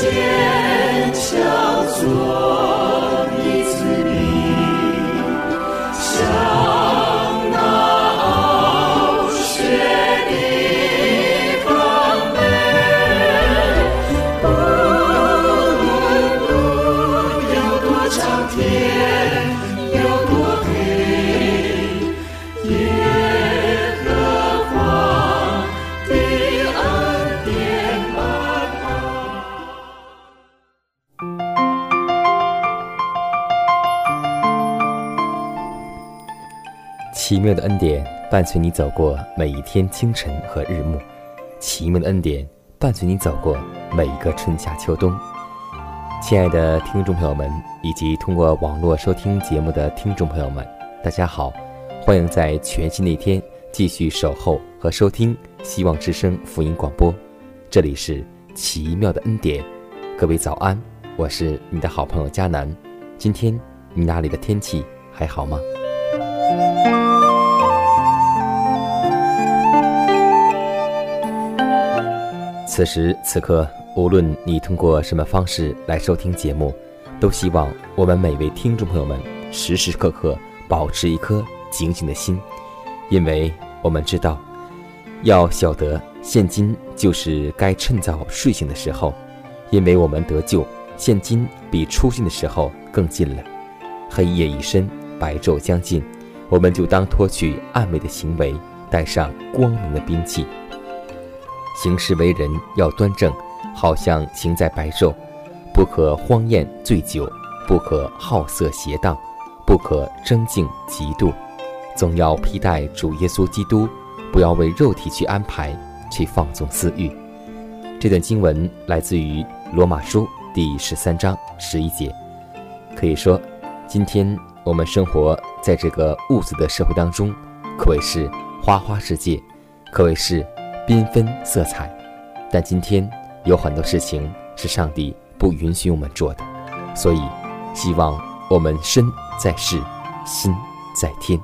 坚强做。奇妙的恩典伴随你走过每一天清晨和日暮，奇妙的恩典伴随你走过每一个春夏秋冬。亲爱的听众朋友们，以及通过网络收听节目的听众朋友们，大家好，欢迎在全新的一天继续守候和收听希望之声福音广播。这里是奇妙的恩典，各位早安，我是你的好朋友佳南。今天你那里的天气还好吗？此时此刻，无论你通过什么方式来收听节目，都希望我们每位听众朋友们时时刻刻保持一颗警醒的心，因为我们知道，要晓得现今就是该趁早睡醒的时候，因为我们得救，现今比出信的时候更近了。黑夜已深，白昼将近，我们就当脱去暗昧的行为，带上光明的兵器。行事为人要端正，好像行在白昼，不可荒宴醉酒，不可好色邪荡，不可争竞嫉妒，总要披戴主耶稣基督，不要为肉体去安排，去放纵私欲。这段经文来自于罗马书第十三章十一节。可以说，今天我们生活在这个物质的社会当中，可谓是花花世界，可谓是。缤纷色彩，但今天有很多事情是上帝不允许我们做的，所以希望我们身在世，心在天。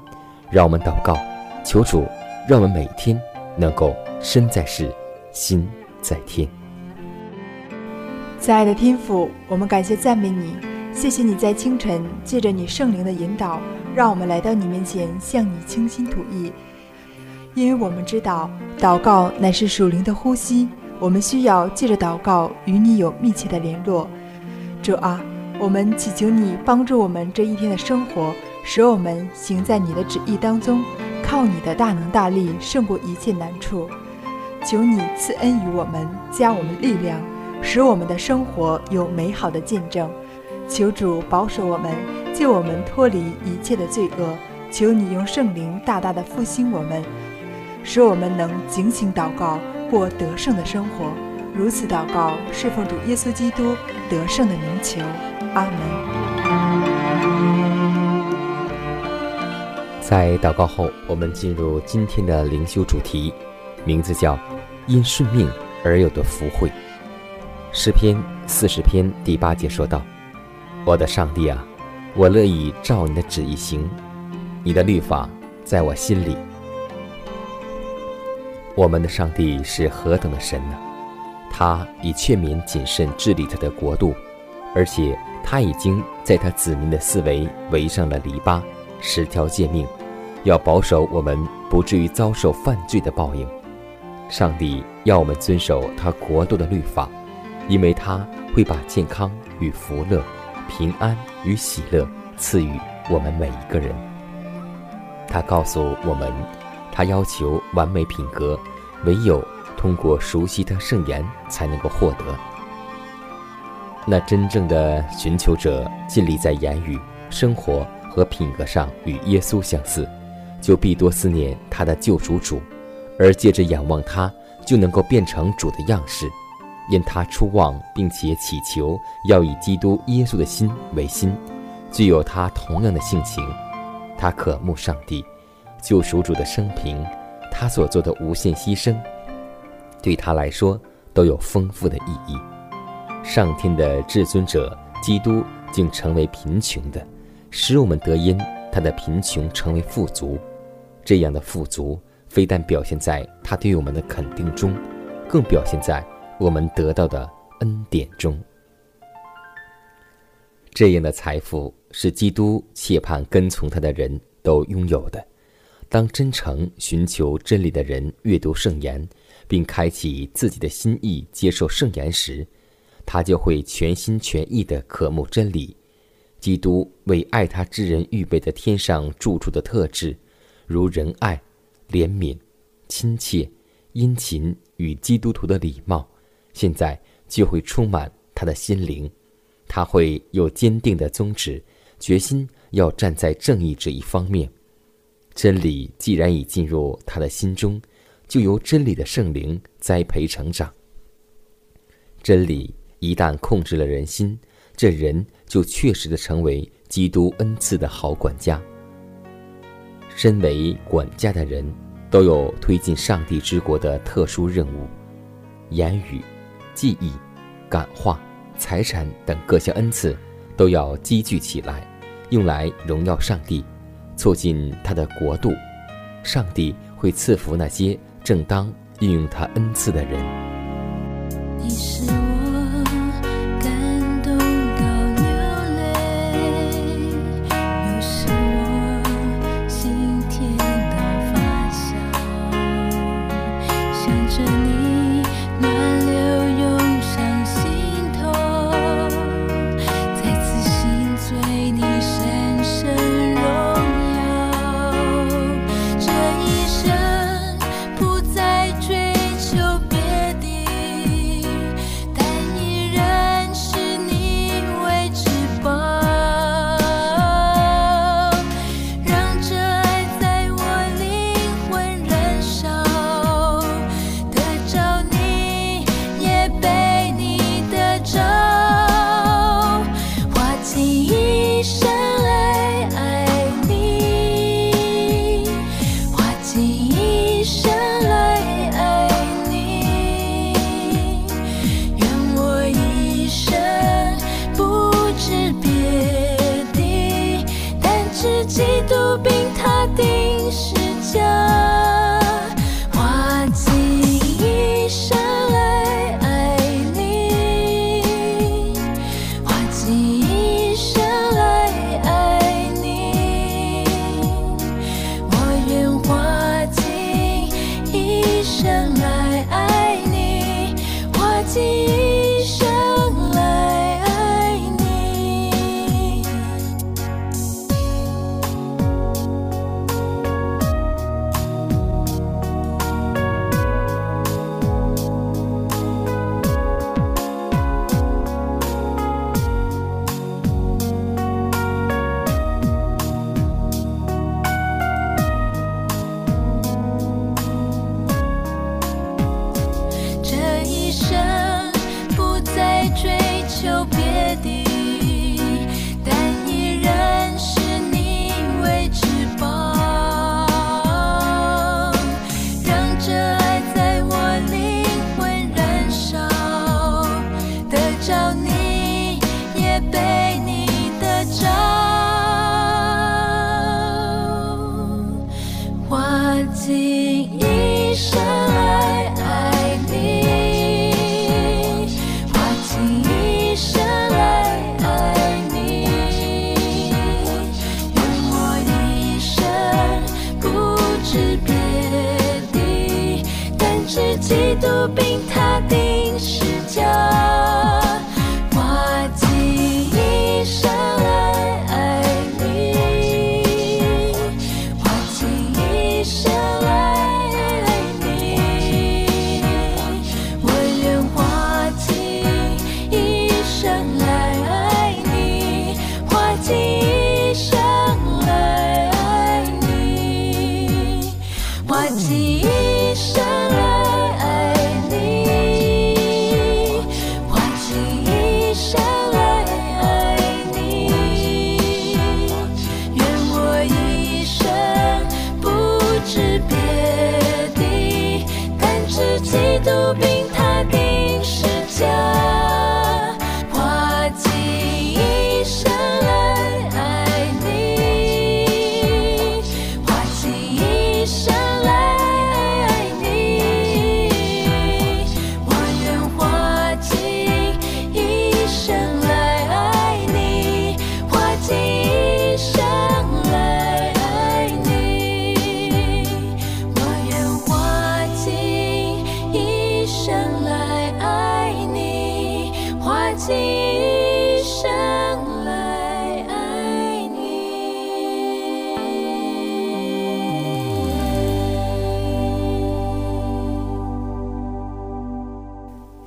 让我们祷告，求主让我们每天能够身在世，心在天。亲爱的天父，我们感谢赞美你，谢谢你在清晨借着你圣灵的引导，让我们来到你面前，向你倾心吐意。因为我们知道，祷告乃是属灵的呼吸，我们需要借着祷告与你有密切的联络。主啊，我们祈求你帮助我们这一天的生活，使我们行在你的旨意当中，靠你的大能大力胜过一切难处。求你赐恩于我们，加我们力量，使我们的生活有美好的见证。求主保守我们，救我们脱离一切的罪恶。求你用圣灵大大的复兴我们。使我们能警醒祷告，过得胜的生活。如此祷告，侍奉主耶稣基督得胜的名求。阿门。在祷告后，我们进入今天的灵修主题，名字叫“因顺命而有的福慧”。诗篇四十篇第八节说道：“我的上帝啊，我乐意照你的旨意行，你的律法在我心里。”我们的上帝是何等的神呢？他以劝民谨慎治理他的国度，而且他已经在他子民的四围围上了篱笆，十条诫命，要保守我们不至于遭受犯罪的报应。上帝要我们遵守他国度的律法，因为他会把健康与福乐、平安与喜乐赐予我们每一个人。他告诉我们。他要求完美品格，唯有通过熟悉的圣言才能够获得。那真正的寻求者尽力在言语、生活和品格上与耶稣相似，就必多思念他的救赎主，而借着仰望他，就能够变成主的样式。因他出望，并且祈求要以基督耶稣的心为心，具有他同样的性情。他渴慕上帝，救赎主的生平，他所做的无限牺牲，对他来说都有丰富的意义。上天的至尊者基督竟成为贫穷的，使我们得因他的贫穷成为富足。这样的富足，非但表现在他对我们的肯定中，更表现在我们得到的恩典中。这样的财富是基督切盼跟从他的人都拥有的。当真诚寻求真理的人阅读圣言，并开启自己的心意接受圣言时，他就会全心全意地渴慕真理。基督为爱他之人预备的天上住处的特质，如仁爱、怜悯、亲切、殷勤与基督徒的礼貌，现在就会充满他的心灵。他会有坚定的宗旨，决心要站在正义这一方面。真理既然已进入他的心中，就由真理的圣灵栽培成长。真理。一旦控制了人心，这人就确实的成为基督恩赐的好管家。身为管家的人，都有推进上帝之国的特殊任务。言语、记忆、感化、财产等各项恩赐，都要积聚起来，用来荣耀上帝，促进他的国度。上帝会赐福那些正当运用他恩赐的人。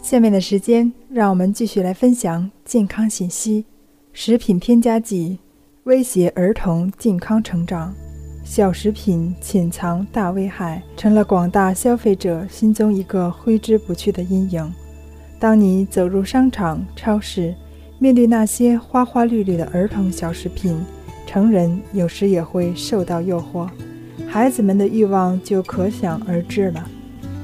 下面的时间，让我们继续来分享健康信息。食品添加剂威胁儿童健康成长，小食品潜藏大危害，成了广大消费者心中一个挥之不去的阴影。当你走入商场、超市，面对那些花花绿绿的儿童小食品，成人有时也会受到诱惑，孩子们的欲望就可想而知了。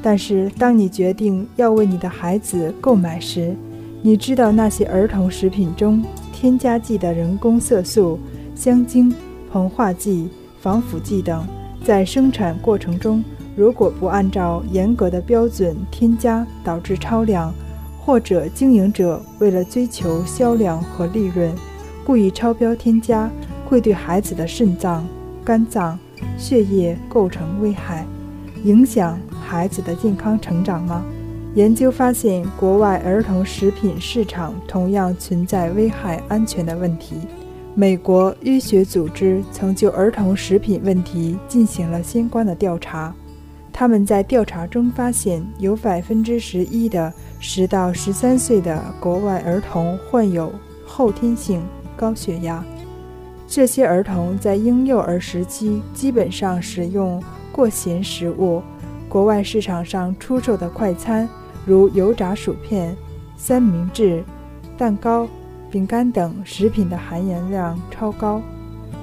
但是，当你决定要为你的孩子购买时，你知道那些儿童食品中添加剂的人工色素、香精、膨化剂、防腐剂等，在生产过程中如果不按照严格的标准添加，导致超量，或者经营者为了追求销量和利润，故意超标添加，会对孩子的肾脏、肝脏、血液构成危害，影响。孩子的健康成长吗？研究发现，国外儿童食品市场同样存在危害安全的问题。美国医学组织曾就儿童食品问题进行了相关的调查。他们在调查中发现，有百分之十一的十到十三岁的国外儿童患有后天性高血压。这些儿童在婴幼儿时期基本上使用过咸食物。国外市场上出售的快餐，如油炸薯片、三明治、蛋糕、饼干等食品的含盐量超高，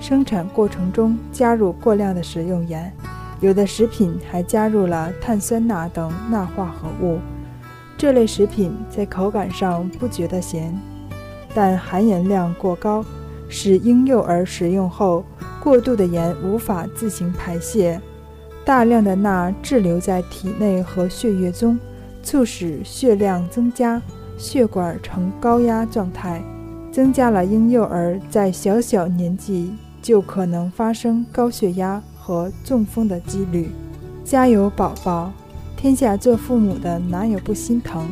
生产过程中加入过量的食用盐，有的食品还加入了碳酸钠等钠化合物。这类食品在口感上不觉得咸，但含盐量过高，使婴幼儿食用后过度的盐无法自行排泄。大量的钠滞留在体内和血液中，促使血量增加，血管呈高压状态，增加了婴幼儿在小小年纪就可能发生高血压和中风的几率。加油，宝宝！天下做父母的哪有不心疼？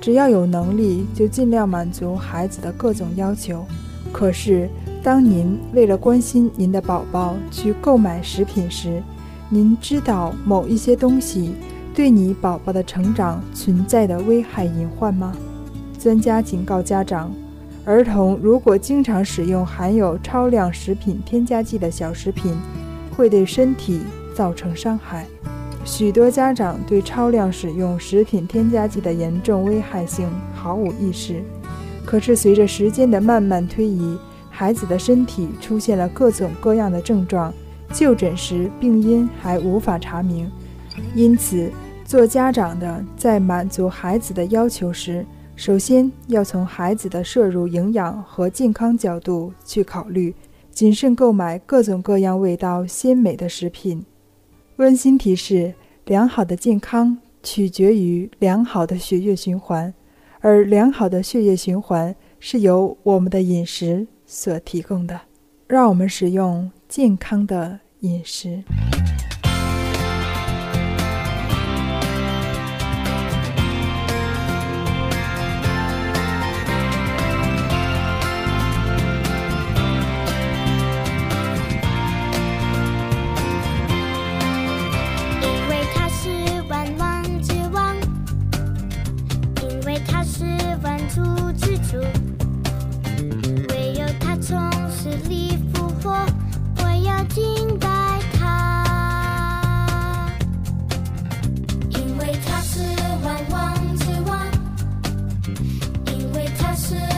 只要有能力，就尽量满足孩子的各种要求。可是，当您为了关心您的宝宝去购买食品时，您知道某一些东西对你宝宝的成长存在的危害隐患吗？专家警告家长，儿童如果经常使用含有超量食品添加剂的小食品，会对身体造成伤害。许多家长对超量使用食品添加剂的严重危害性毫无意识，可是随着时间的慢慢推移，孩子的身体出现了各种各样的症状。就诊时病因还无法查明，因此做家长的在满足孩子的要求时，首先要从孩子的摄入营养和健康角度去考虑，谨慎购买各种各样味道鲜美的食品。温馨提示：良好的健康取决于良好的血液循环，而良好的血液循环是由我们的饮食所提供的。让我们使用。健康的饮食。passion.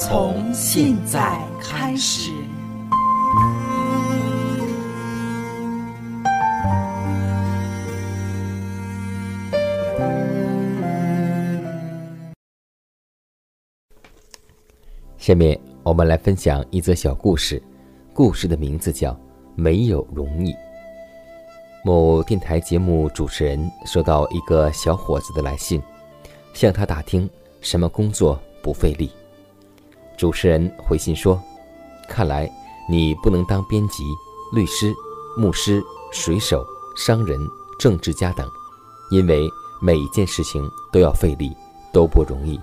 从现在开始。下面我们来分享一则小故事，故事的名字叫《没有容易》。某电台节目主持人收到一个小伙子的来信，向他打听什么工作不费力。主持人回信说：“看来你不能当编辑、律师、牧师、水手、商人、政治家等，因为每一件事情都要费力，都不容易。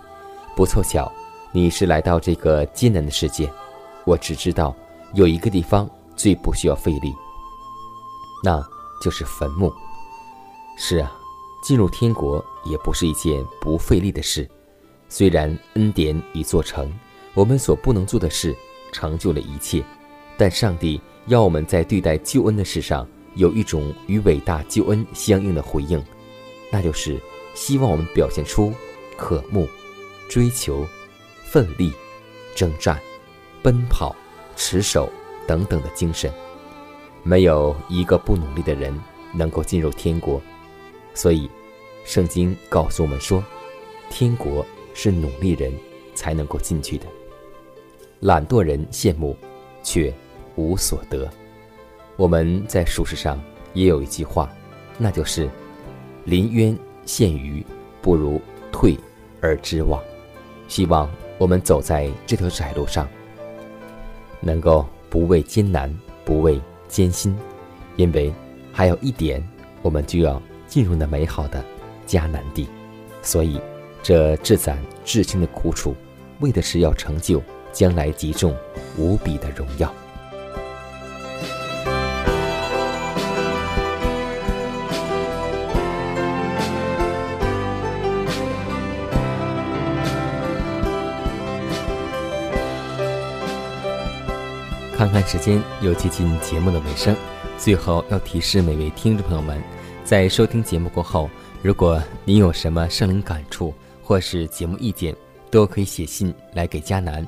不凑巧，你是来到这个艰难的世界。我只知道有一个地方最不需要费力，那……”就是坟墓。是啊，进入天国也不是一件不费力的事。虽然恩典已做成，我们所不能做的事成就了一切，但上帝要我们在对待救恩的事上有一种与伟大救恩相应的回应，那就是希望我们表现出渴慕、追求、奋力、征战、奔跑、持守等等的精神。没有一个不努力的人能够进入天国，所以，圣经告诉我们说，天国是努力人才能够进去的。懒惰人羡慕，却无所得。我们在俗世上也有一句话，那就是“临渊羡鱼，不如退而知网”。希望我们走在这条窄路上，能够不畏艰难，不畏。艰辛，因为还有一点，我们就要进入那美好的迦南地，所以这至惨至轻的苦楚，为的是要成就将来极重无比的荣耀。看看时间，又接近节目的尾声。最后要提示每位听众朋友们，在收听节目过后，如果您有什么圣灵感触或是节目意见，都可以写信来给佳楠，